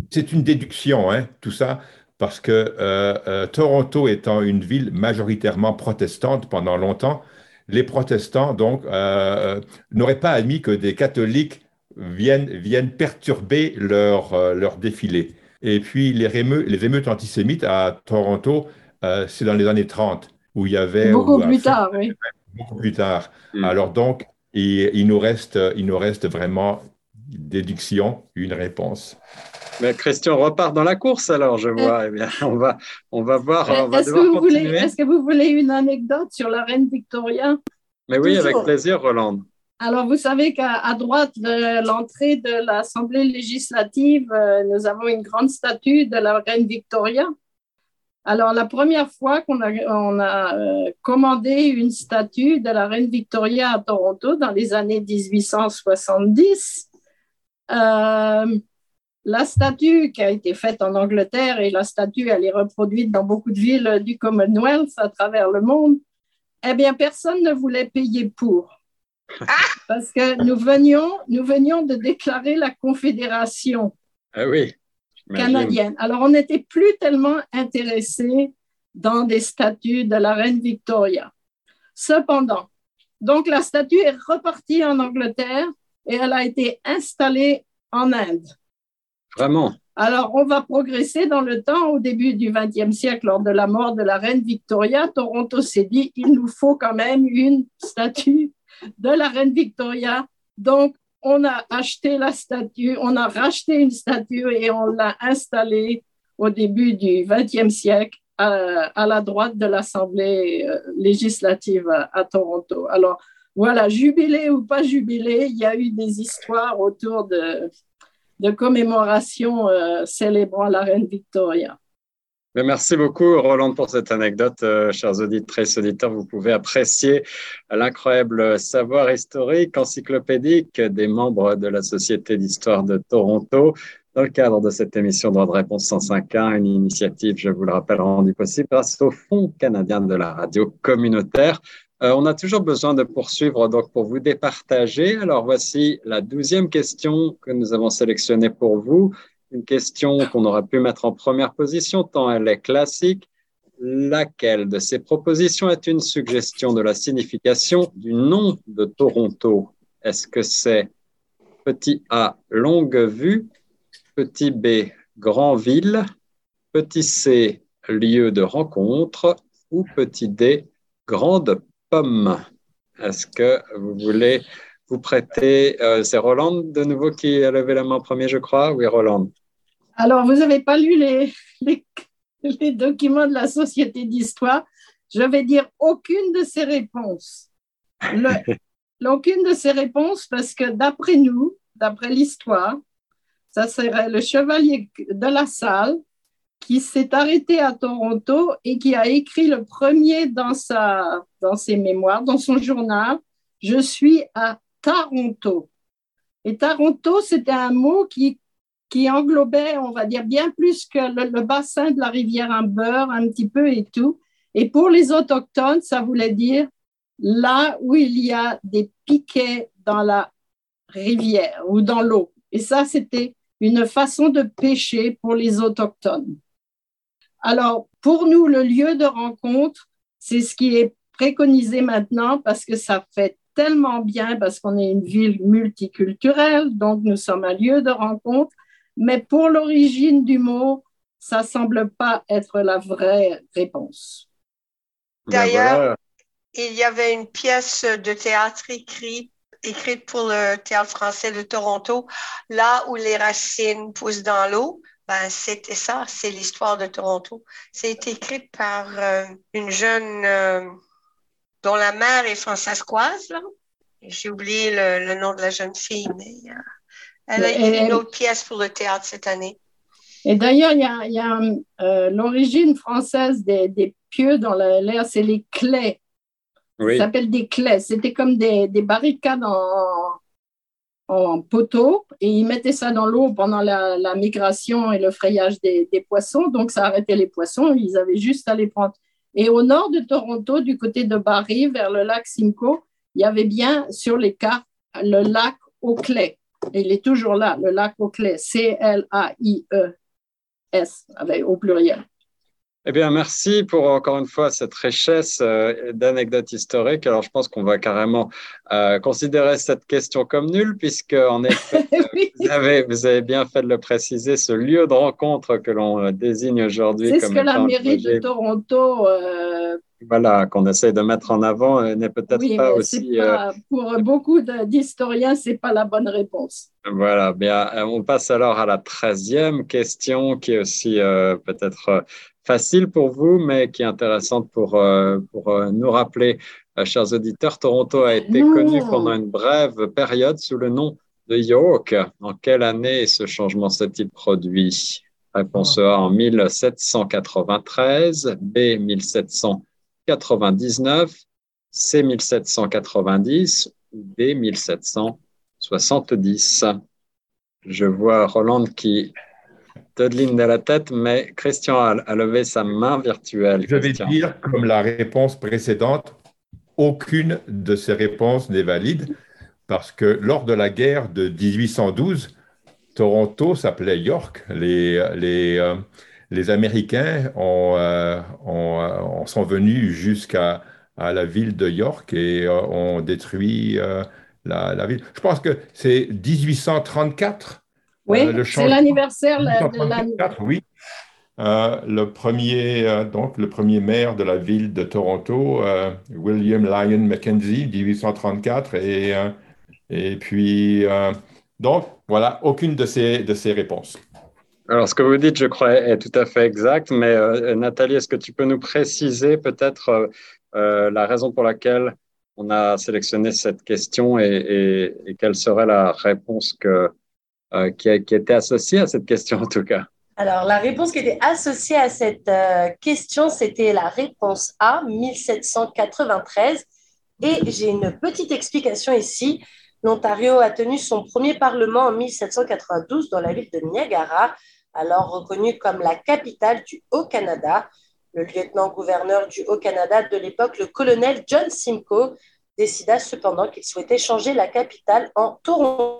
c'est une déduction, hein, tout ça, parce que euh, euh, Toronto étant une ville majoritairement protestante pendant longtemps, les protestants donc euh, n'auraient pas admis que des catholiques viennent, viennent perturber leur, euh, leur défilé. Et puis les, les émeutes antisémites à Toronto, euh, c'est dans les années 30, où il y avait... Beaucoup plus tard, oui. Beaucoup plus tard. Mm. Alors donc, il, il, nous reste, il nous reste vraiment déduction, une réponse. Mais Christian repart dans la course alors, je vois. Eh bien, on va, on va voir. Est-ce que, vous voulez, est que vous voulez une anecdote sur la reine Victoria? Mais oui, avec plaisir, Roland. Alors, vous savez qu'à droite de l'entrée de l'Assemblée législative, euh, nous avons une grande statue de la reine Victoria. Alors, la première fois qu'on a, euh, commandé une statue de la reine Victoria à Toronto dans les années 1870, euh, la statue qui a été faite en Angleterre et la statue, elle est reproduite dans beaucoup de villes du Commonwealth à travers le monde, Eh bien, personne ne voulait payer pour. Parce que nous venions, nous venions de déclarer la Confédération ah oui, canadienne. Alors, on n'était plus tellement intéressés dans des statues de la reine Victoria. Cependant, donc la statue est repartie en Angleterre et elle a été installée en Inde. Vraiment? Alors, on va progresser dans le temps. Au début du XXe siècle, lors de la mort de la reine Victoria, Toronto s'est dit il nous faut quand même une statue de la reine Victoria. Donc, on a acheté la statue, on a racheté une statue et on l'a installée au début du XXe siècle à, la droite de l'Assemblée euh, législative à, Toronto. Alors, voilà, jubilé ou pas jubilé, il y a eu des histoires autour de, de commémoration euh, célébrant la reine Victoria. Merci beaucoup, Roland, pour cette anecdote. Euh, chers auditeurs et auditeurs, vous pouvez apprécier l'incroyable savoir historique encyclopédique des membres de la Société d'histoire de Toronto dans le cadre de cette émission Droit de réponse 105.1, une initiative, je vous le rappelle, rendue possible grâce au Fonds canadien de la radio communautaire. Euh, on a toujours besoin de poursuivre donc pour vous départager. Alors voici la douzième question que nous avons sélectionnée pour vous. Une question qu'on aurait pu mettre en première position tant elle est classique. Laquelle de ces propositions est une suggestion de la signification du nom de Toronto? Est-ce que c'est petit A, longue vue, petit B, grand ville, petit C, lieu de rencontre ou petit D, grande Pomme? Est-ce que vous voulez vous prêter euh, C'est Roland de nouveau qui a levé la main en premier, je crois. Oui, Roland. Alors, vous n'avez pas lu les, les, documents de la Société d'histoire? Je vais dire aucune de ces réponses. aucune de ces réponses parce que d'après nous, d'après l'histoire, ça serait le chevalier de la salle qui s'est arrêté à Toronto et qui a écrit le premier dans, sa, dans ses mémoires, dans son journal, Je suis à Toronto. Et Toronto, c'était un mot qui, qui englobait, on va dire, bien plus que le, bassin de la rivière Humber, un petit peu et tout. Et pour les autochtones, ça voulait dire là où il y a des piquets dans la rivière ou dans l'eau. Et ça, c'était une façon de pêcher pour les autochtones. Alors, pour nous, le lieu de rencontre, c'est ce qui est préconisé maintenant parce que ça fait tellement bien, parce qu'on est une ville multiculturelle, donc nous sommes un lieu de rencontre. Mais pour l'origine du mot, ça semble pas être la vraie réponse. D'ailleurs, il y avait une pièce de théâtre écrite écrite pour le Théâtre français de Toronto, là où les racines poussent dans l'eau. Ben, c'était ça, c'est l'histoire de Toronto. C'est écrit par euh, une jeune euh, dont la mère est françaiscoise. J'ai oublié le, nom de la jeune fille, mais euh, elle a écrit une autre pièce pour le théâtre cette année. Et d'ailleurs, il y a, l'origine française des, pieux dans l'air, c'est les clés. Ça s'appelle des clés. C'était comme des, des barricades en, en poteau et ils mettaient ça dans l'eau pendant la, migration et le frayage des, poissons. Donc, ça arrêtait les poissons. Ils avaient juste à les prendre. Et au nord de Toronto, du côté de Barrie, vers le lac Simcoe, il y avait bien sur les cartes le lac aux clés. Il est toujours là, le lac aux clés, C-L-A-I-E-S, au pluriel. Eh bien, merci pour encore une fois cette richesse euh, d'anecdotes historiques. Alors, je pense qu'on va carrément euh, considérer cette question comme nulle, puisque en effet, vous, avez, vous, avez, bien fait de le préciser, ce lieu de rencontre que l'on euh, désigne aujourd'hui. C'est ce que la mairie de Toronto. Voilà, qu'on essaie de mettre en avant n'est peut-être pas aussi. pour beaucoup d'historiens, ce n'est pas la bonne réponse. Voilà, bien, on passe alors à la treizième question qui est aussi peut-être facile pour vous, mais qui est intéressante pour, euh, pour euh, nous rappeler, euh, chers auditeurs. Toronto a été connu pendant une brève période sous le nom de York. En quelle année ce changement s'est-il produit? Réponse A en 1793, B 1799, C 1790 ou D 1770. Je vois Roland qui Todeline de la tête, mais Christian a, levé sa main virtuelle. Je vais dire, comme la réponse précédente, aucune de ces réponses n'est valide parce que lors de la guerre de 1812, Toronto s'appelait York. Les, les, euh, les Américains ont, euh, ont, sont venus jusqu'à à la ville de York et ont détruit la, la, ville. Je pense que c'est 1834. Oui, c'est l'anniversaire de la... Oui, euh, le, premier, euh, donc, le premier maire de la ville de Toronto, euh, William Lyon Mackenzie, 1834. Et, et puis, donc, voilà, aucune de ces, de ces réponses. Alors, ce que vous dites, je crois, est tout à fait exact. Mais Nathalie, est-ce que tu peux nous préciser peut-être la raison pour laquelle on a sélectionné cette question et, quelle serait la réponse que, qui, était associée à cette question en tout cas? Alors, la réponse qui était associée à cette euh, question, c'était la réponse A, 1793. Et j'ai une petite explication ici. L'Ontario a tenu son premier parlement en 1792 dans la ville de Niagara, alors reconnue comme la capitale du Haut-Canada. Le lieutenant-gouverneur du Haut-Canada de l'époque, le colonel John Simcoe, décida cependant qu'il souhaitait changer la capitale en Toronto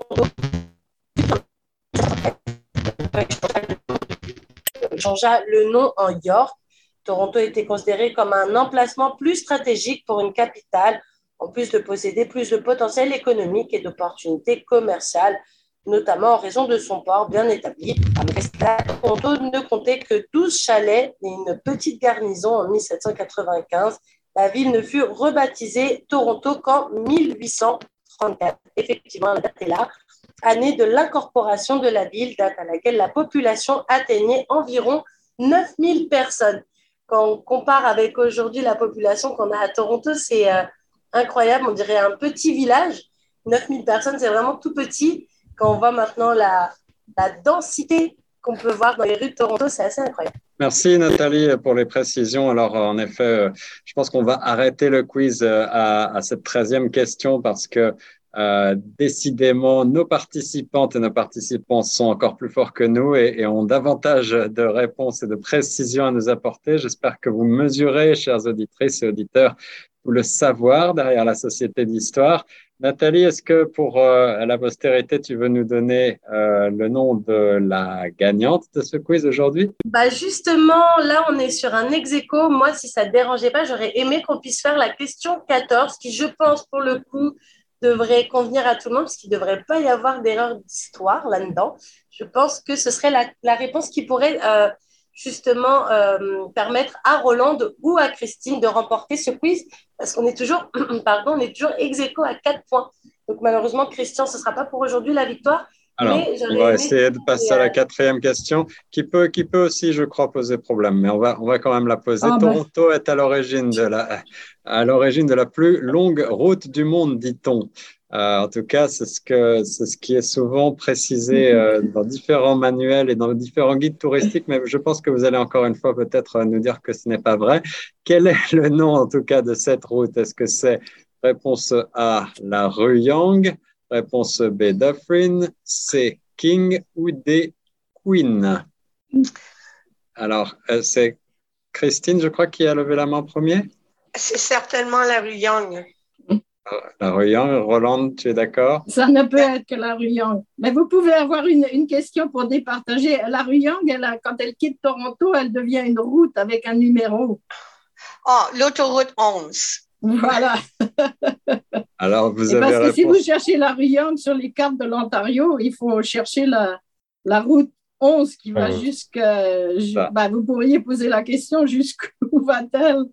changea le nom en York. Toronto était considéré comme un emplacement plus stratégique pour une capitale, en plus de posséder plus de potentiel économique et d'opportunités commerciales, notamment en raison de son port bien établi. Toronto ne comptait que 12 chalets et une petite garnison en 1795. La ville ne fut rebaptisée Toronto qu'en 1834. Effectivement, la date est là année de l'incorporation de la ville, date à laquelle la population atteignait environ 9000 personnes. Quand on compare avec aujourd'hui la population qu'on a à Toronto, c'est euh, incroyable, on dirait un petit village. 9000 personnes, c'est vraiment tout petit. Quand on voit maintenant la, densité qu'on peut voir dans les rues de Toronto, c'est assez incroyable. Merci Nathalie pour les précisions. Alors en effet, euh, je pense qu'on va arrêter le quiz euh, à, cette treizième question parce que euh, décidément, nos participantes et nos participants sont encore plus forts que nous et, ont davantage de réponses et de précisions à nous apporter. J'espère que vous mesurez, chers auditrices et auditeurs, le savoir derrière la Société d'Histoire. Nathalie, est-ce que pour euh, la postérité, tu veux nous donner euh, le nom de la gagnante de ce quiz aujourd'hui? Bah Justement, là, on est sur un ex. Moi, si ça ne dérangeait pas, j'aurais aimé qu'on puisse faire la question 14, qui, je pense, pour le coup, devrait convenir à tout le monde, parce qu'il ne devrait pas y avoir d'erreur d'histoire là-dedans. Je pense que ce serait la, réponse qui pourrait euh, justement euh, permettre à Roland ou à Christine de remporter ce quiz, parce qu'on est toujours, pardon, on est toujours ex à 4 points. Donc malheureusement, Christian, ce ne sera pas pour aujourd'hui la victoire, alors, on va essayer de passer à la quatrième question, qui peut, qui peut aussi, je crois, poser problème, mais on va, on va quand même la poser. Ah, ben. Toronto est à l'origine de la, à l'origine de la plus longue route du monde, dit-on. Euh, en tout cas, c'est ce qui est souvent précisé euh, dans différents manuels et dans différents guides touristiques, mais je pense que vous allez encore une fois peut-être nous dire que ce n'est pas vrai. Quel est le nom, en tout cas, de cette route? Est-ce que c'est réponse A, la rue Yang? Réponse B, Dufferin? C, King? Ou D, Queen? Alors, euh, c'est Christine, je crois, qui a levé la main en premier. C'est certainement la rue Young. La rue Young, Roland, tu es d'accord? Ça ne peut être que la rue Young. Mais vous pouvez avoir une, une question pour départager. La elle quand elle quitte Toronto, elle devient une route avec un numéro. Oh, l'autoroute 11. Voilà. Alors, vous avez Parce que si vous cherchez la rue Young sur les cartes de l'Ontario, il faut chercher la, la route 11 qui va jusqu'à. Bah, vous pourriez poser la question jusqu'où va-t-elle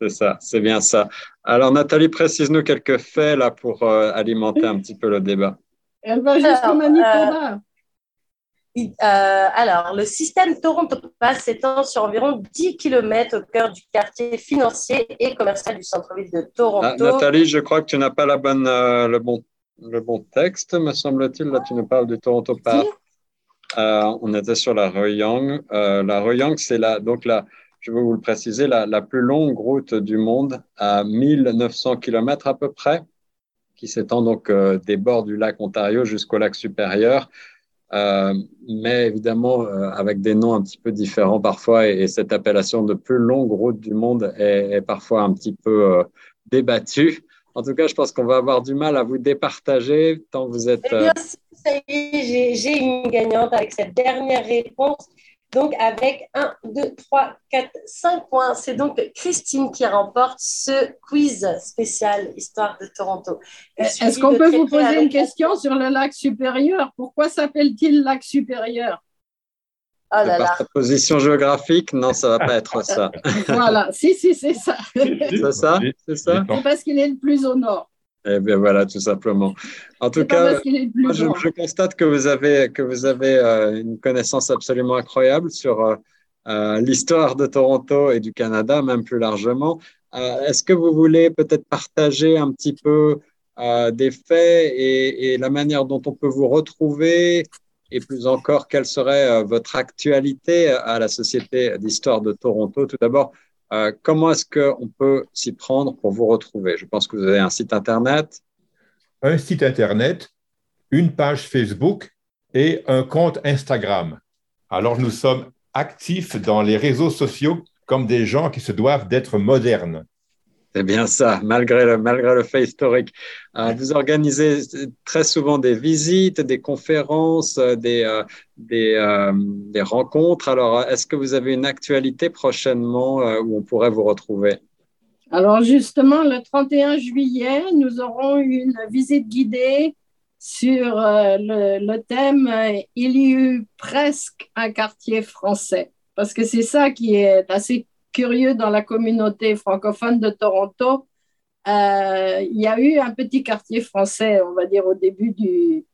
C'est ça, c'est bien ça. Alors, Nathalie, précise-nous quelques faits là pour euh, alimenter un petit peu le débat. Elle va jusqu'au Manitoba. Euh, alors, le système Toronto Pass s'étend sur environ 10 km au cœur du quartier financier et commercial du centre-ville de Toronto. Ah, Nathalie, je crois que tu n'as pas la bonne, euh, le, bon, le bon texte, me semble-t-il. Là, tu nous parles du Toronto Pass. Euh, on était sur la Young. la Young, c'est la, donc la, je veux vous le préciser, la, la plus longue route du monde à 1900 km à peu près, qui s'étend donc des bords du lac Ontario jusqu'au lac supérieur. Euh, mais évidemment euh, avec des noms un petit peu différents parfois, et, cette appellation de plus longue route du monde est, parfois un petit peu, euh, débattu. En tout cas, je pense qu'on va avoir du mal à vous départager tant vous êtes. Eh bien, ça y est, j'ai une gagnante avec cette dernière réponse. Donc, avec 1, 2, 3, 4, 5 points, c'est donc Christine qui remporte ce quiz spécial Histoire de Toronto. Est-ce qu'on peut vous poser une question sur le lac supérieur? Pourquoi s'appelle-t-il lac supérieur? Oh là par sa position géographique, non, ça ne va pas être ça. voilà, si, si, c'est ça. c'est ça? C'est ça? Parce qu'il est le plus au nord. Eh bien voilà, tout simplement. En tout cas, moi, je, constate que vous avez, que vous avez euh, une connaissance absolument incroyable sur euh, euh, l'histoire de Toronto et du Canada, même plus largement. Est-ce que vous voulez peut-être partager un petit peu des faits et, et, la manière dont on peut vous retrouver? Et plus encore, quelle serait votre actualité à la Société d'histoire de Toronto? Tout d'abord, euh, comment est-ce qu'on peut s'y prendre pour vous retrouver? Je pense que vous avez un site Internet. Un site Internet, une page Facebook et un compte Instagram. Alors nous sommes actifs dans les réseaux sociaux comme des gens qui se doivent d'être modernes. C'est bien ça, malgré le, malgré le fait historique. Euh, vous organisez très souvent des visites, des conférences, euh, des, euh, des, des, rencontres. Alors, est-ce que vous avez une actualité prochainement où on pourrait vous retrouver? Alors, justement, le 31 juillet, nous aurons une visite guidée sur le, le thème Il y eut presque un quartier français. Parce que c'est ça qui est assez curieux dans la communauté francophone de Toronto. Euh, il y a eu un petit quartier français, on va dire au début du,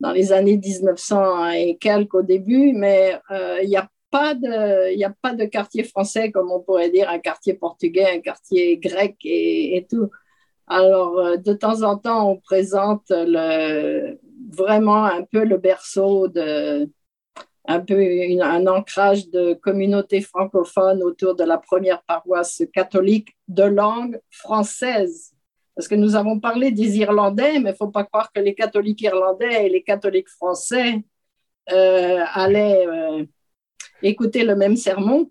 dans les années 1900 et quelques au début, mais euh, il n'y a pas de, il a pas de quartier français comme on pourrait dire un quartier portugais, un quartier grec et, et tout. Alors euh, de temps en temps, on présente le, vraiment un peu le berceau de, un peu un ancrage de communauté francophone autour de la première paroisse catholique de langue française. Parce que nous avons parlé des Irlandais, mais il ne faut pas croire que les catholiques irlandais et les catholiques français euh, allaient euh, écouter le même sermon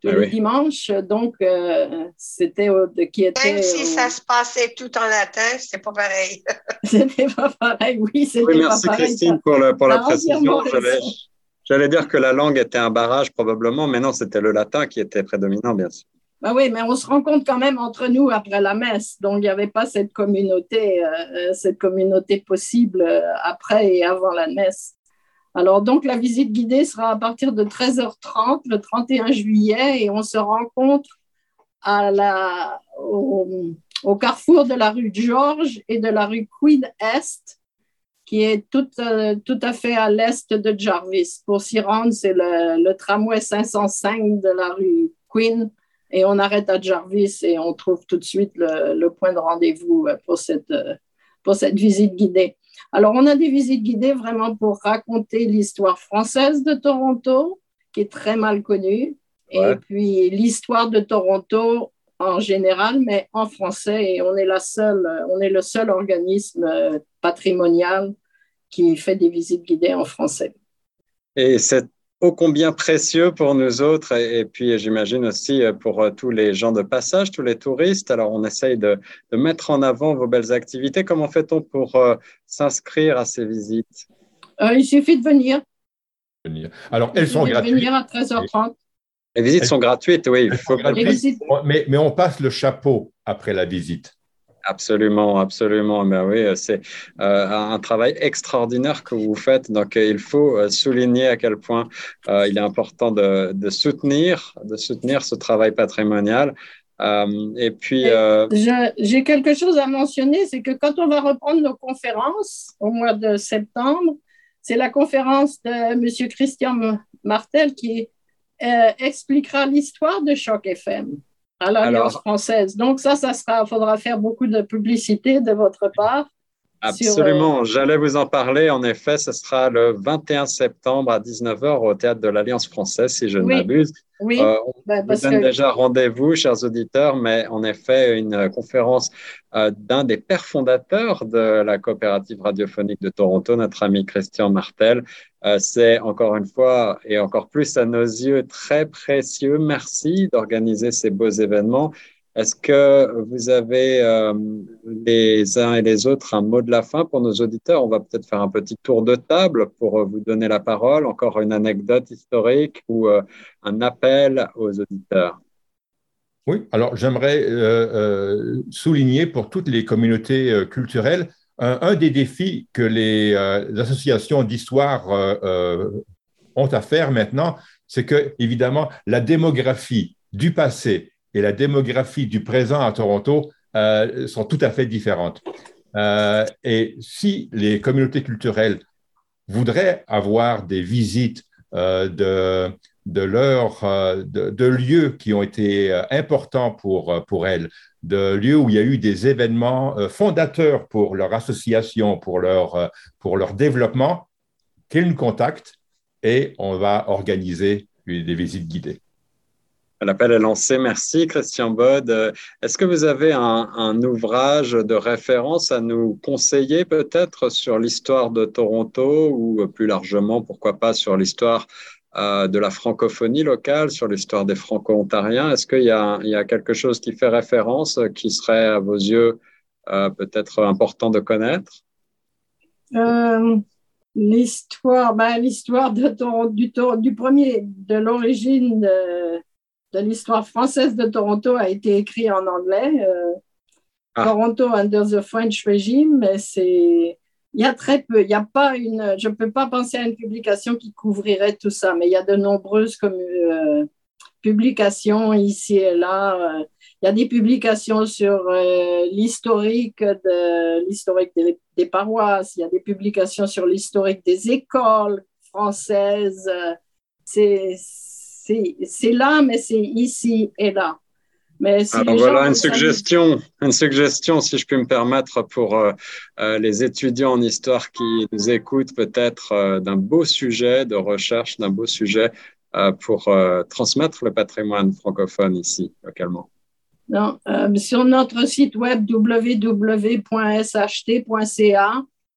tous ah les dimanches. Donc, euh, c'était qui était. Même si ça se passait tout en latin, c'était pas pareil. c'était pas pareil, oui. Oui, merci Christine pour, pour la précision. J'allais dire que la langue était un barrage probablement, mais non, c'était le latin qui était prédominant, bien sûr. Ben oui, mais on se rend compte quand même entre nous après la messe, donc il n'y avait pas cette communauté, euh, euh, cette communauté possible euh, après et avant la messe. Alors donc la visite guidée sera à partir de 13h30 le 31 juillet et on se rencontre au, au carrefour de la rue Georges et de la rue Queen Est qui est tout, euh, tout à fait à l'est de Jarvis. Pour s'y rendre, c'est le, le, tramway 505 de la rue Queen et on arrête à Jarvis et on trouve tout de suite le, le point de rendez-vous euh, pour cette, euh, pour cette visite guidée. Alors, on a des visites guidées vraiment pour raconter l'histoire française de Toronto, qui est très mal connue, et puis l'histoire de Toronto en général, mais en français. Et on est, la seule, on est le seul organisme patrimonial qui fait des visites guidées en français. Et c'est ô combien précieux pour nous autres et, puis j'imagine aussi pour tous les gens de passage, tous les touristes. Alors on essaye de, de mettre en avant vos belles activités. Comment fait-on pour euh, s'inscrire à ces visites? Euh, Il suffit de venir. Alors elles sont gratuites. venir à 13h30. Les visites sont gratuites, oui. Mais, mais on passe le chapeau après la visite. Absolument, absolument. Mais oui, c'est euh, un travail extraordinaire que vous faites. Donc, il faut euh, souligner à quel point euh, il est important de, de, soutenir, de soutenir ce travail patrimonial. et puis, j'ai quelque chose à mentionner, c'est que quand on va reprendre nos conférences au mois de septembre, c'est la conférence de M. Christian Martel qui expliquera l'histoire de Choc FM à l'Alliance française. Donc ça, ça sera, faudra faire beaucoup de publicité de votre part. Absolument, euh, j'allais vous en parler. En effet, ce sera le 21 septembre à 19h au théâtre de l'Alliance française, si je ne m'abuse. Oui, euh, on ben, vous donne déjà rendez-vous, chers auditeurs, mais en effet, une conférence euh, d'un des pères fondateurs de la coopérative radiophonique de Toronto, notre ami Christian Martel. C'est encore une fois et encore plus à nos yeux très précieux. Merci d'organiser ces beaux événements Est-ce que vous avez euh, les uns et les autres un mot de la fin pour nos auditeurs? On va peut-être faire un petit tour de table pour euh, vous donner la parole. Encore une anecdote historique ou euh, un appel aux auditeurs? Oui, alors j'aimerais souligner pour toutes les communautés culturelles un, des défis que les, associations d'histoire ont à faire maintenant, c'est que évidemment la démographie du passé et la démographie du présent à Toronto euh, sont tout à fait différentes. Euh, et si les communautés culturelles voudraient avoir des visites euh, de, de, de, lieux qui ont été importants pour, pour elles, de lieux où il y a eu des événements fondateurs pour leur association, pour leur, pour leur développement, qu'ils nous contactent et on va organiser des visites guidées. L'appel est lancé. Merci, Christian Bod. Est-ce que vous avez un, ouvrage de référence à nous conseiller peut-être sur l'histoire de Toronto ou plus largement, pourquoi pas, sur l'histoire euh, de la francophonie locale, sur l'histoire des franco-ontariens? Est-ce qu'il y, a quelque chose qui fait référence, qui serait à vos yeux euh, peut-être important de connaître? Euh, L'histoire, ben, l'histoire du premier, de l'origine de l'histoire française de Toronto a été écrit en anglais. Euh, ah. Toronto under the French regime, mais c'est il y a très peu. Il y a pas une. Je ne peux pas penser à une publication qui couvrirait tout ça, mais il y a de nombreuses comme, euh, publications ici et là. il y a des publications sur euh, l'historique de l'historique des, des, paroisses. Il y a des publications sur l'historique des écoles françaises. C'est c'est là, mais c'est ici et là. Mais Alors voilà une suggestion, une suggestion, si je puis me permettre, pour euh, euh, les étudiants en histoire qui nous écoutent, peut-être euh, d'un beau sujet de recherche, d'un beau sujet pour transmettre le patrimoine francophone ici, localement. Non, sur notre site web www.sht.ca,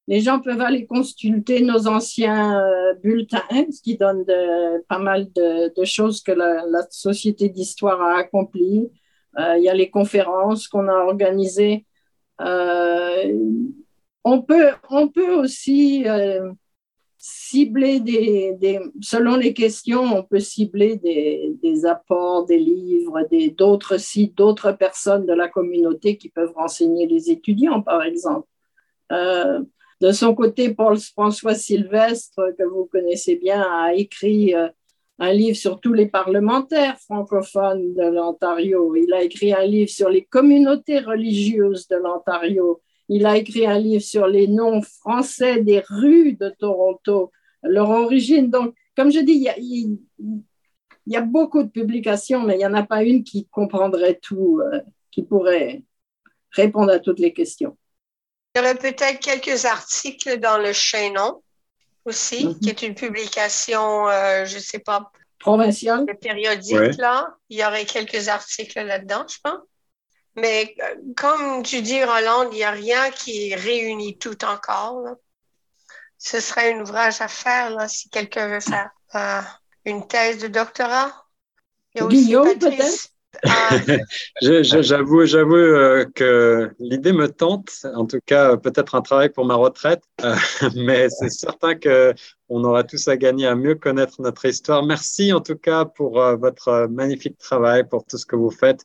les gens peuvent aller consulter nos anciens euh, bulletins, ce qui donne pas mal de, choses que la, Société d'histoire a accomplies. Euh, il y a les conférences qu'on a organisées. Euh, on, peut, on peut aussi cibler des, selon les questions, on peut cibler des, apports, des livres, d'autres sites, d'autres personnes de la communauté qui peuvent renseigner les étudiants, par exemple. De son côté, Paul François Sylvestre, que vous connaissez bien, a écrit euh, un livre sur tous les parlementaires francophones de l'Ontario. Il a écrit un livre sur les communautés religieuses de l'Ontario. Il a écrit un livre sur les noms français des rues de Toronto, leur origine. Donc, comme je dis, il y a, beaucoup de publications, mais il n'y en a pas une qui comprendrait tout, euh, qui pourrait répondre à toutes les questions. Il y aurait peut-être quelques articles dans le Chaînon aussi, mhm. qui est une publication, euh, je ne sais pas, provinciale. Périodique, là. Il y aurait quelques articles là-dedans, je pense. Mais euh, comme tu dis, Roland, il n'y a rien qui réunit tout encore. Ce serait un ouvrage à faire là, si quelqu'un veut faire euh, une thèse de doctorat. Guillaume, peut-être? J'avoue, j'avoue euh, que l'idée me tente. En tout cas, peut-être un travail pour ma retraite, euh, mais c'est certain que on aura tous à gagner à mieux connaître notre histoire. Merci en tout cas pour euh, votre magnifique travail, pour tout ce que vous faites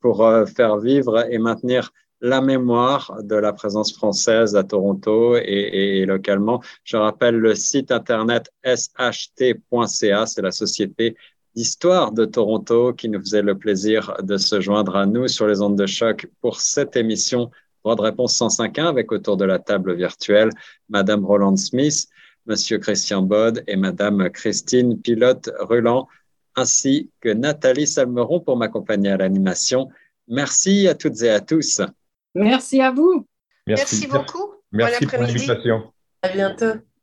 pour faire vivre et maintenir la mémoire de la présence française à Toronto et, et localement. Je rappelle le site internet sht.ca, c'est la société d'histoire de Toronto qui nous faisait le plaisir de se joindre à nous sur les ondes de choc pour cette émission Droit de réponse 105.1 avec autour de la table virtuelle Madame Roland Smith, Monsieur Christian Bod et Madame Christine Pilote-Ruland, ainsi que Nathalie Salmeron pour m'accompagner à l'animation. Merci à toutes et à tous. Merci à vous. Merci, beaucoup. Merci pour l'invitation. À bientôt.